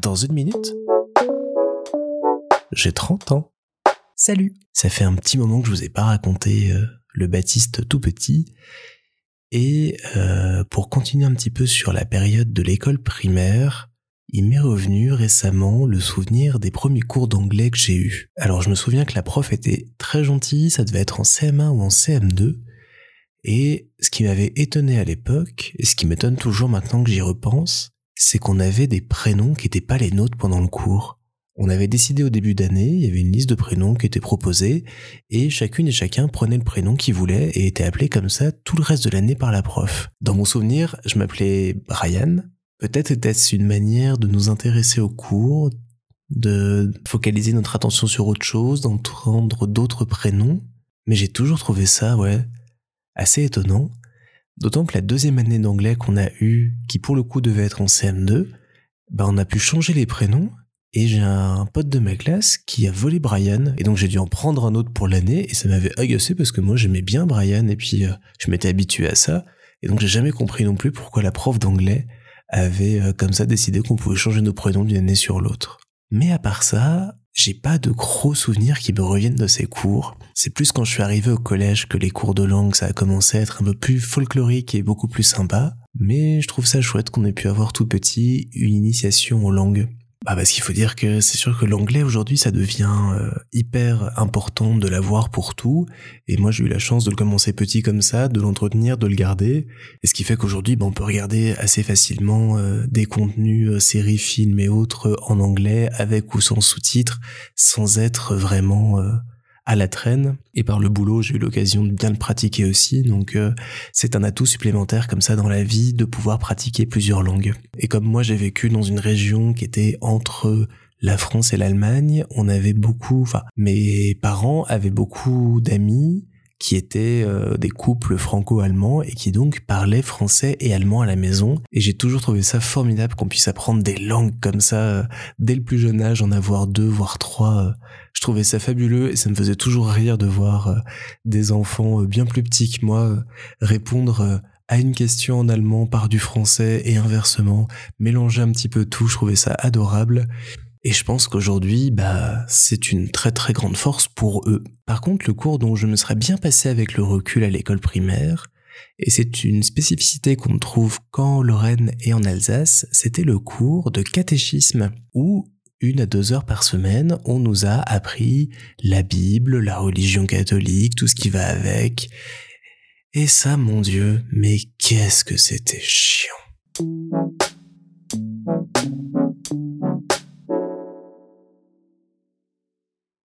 Dans une minute, j'ai 30 ans. Salut Ça fait un petit moment que je vous ai pas raconté euh, le Baptiste tout petit. Et euh, pour continuer un petit peu sur la période de l'école primaire, il m'est revenu récemment le souvenir des premiers cours d'anglais que j'ai eus. Alors je me souviens que la prof était très gentille, ça devait être en CM1 ou en CM2. Et ce qui m'avait étonné à l'époque, et ce qui m'étonne toujours maintenant que j'y repense, c'est qu'on avait des prénoms qui n'étaient pas les nôtres pendant le cours. On avait décidé au début d'année, il y avait une liste de prénoms qui était proposée, et chacune et chacun prenait le prénom qu'il voulait et était appelé comme ça tout le reste de l'année par la prof. Dans mon souvenir, je m'appelais Brian, Peut-être était-ce une manière de nous intéresser au cours, de focaliser notre attention sur autre chose, d'entendre d'autres prénoms, mais j'ai toujours trouvé ça, ouais, assez étonnant. D'autant que la deuxième année d'anglais qu'on a eue, qui pour le coup devait être en CM2, bah on a pu changer les prénoms, et j'ai un pote de ma classe qui a volé Brian, et donc j'ai dû en prendre un autre pour l'année, et ça m'avait agacé parce que moi j'aimais bien Brian, et puis euh, je m'étais habitué à ça, et donc j'ai jamais compris non plus pourquoi la prof d'anglais avait euh, comme ça décidé qu'on pouvait changer nos prénoms d'une année sur l'autre. Mais à part ça, j'ai pas de gros souvenirs qui me reviennent de ces cours. C'est plus quand je suis arrivé au collège que les cours de langue ça a commencé à être un peu plus folklorique et beaucoup plus sympa. Mais je trouve ça chouette qu'on ait pu avoir tout petit une initiation aux langues. Bah parce qu'il faut dire que c'est sûr que l'anglais aujourd'hui ça devient euh, hyper important de l'avoir pour tout. Et moi j'ai eu la chance de le commencer petit comme ça, de l'entretenir, de le garder. Et ce qui fait qu'aujourd'hui bah, on peut regarder assez facilement euh, des contenus euh, séries, films et autres en anglais avec ou sans sous-titres sans être vraiment à la traîne. Et par le boulot, j'ai eu l'occasion de bien le pratiquer aussi. Donc euh, c'est un atout supplémentaire comme ça dans la vie de pouvoir pratiquer plusieurs langues. Et comme moi j'ai vécu dans une région qui était entre la France et l'Allemagne, on avait beaucoup, enfin mes parents avaient beaucoup d'amis qui étaient euh, des couples franco-allemands et qui donc parlaient français et allemand à la maison. Et j'ai toujours trouvé ça formidable qu'on puisse apprendre des langues comme ça euh, dès le plus jeune âge, en avoir deux, voire trois. Euh. Je trouvais ça fabuleux et ça me faisait toujours rire de voir des enfants bien plus petits que moi répondre à une question en allemand par du français et inversement, mélanger un petit peu tout, je trouvais ça adorable. Et je pense qu'aujourd'hui, bah, c'est une très très grande force pour eux. Par contre, le cours dont je me serais bien passé avec le recul à l'école primaire, et c'est une spécificité qu'on trouve qu'en Lorraine et en Alsace, c'était le cours de catéchisme, où une à deux heures par semaine, on nous a appris la Bible, la religion catholique, tout ce qui va avec. Et ça, mon Dieu, mais qu'est-ce que c'était chiant.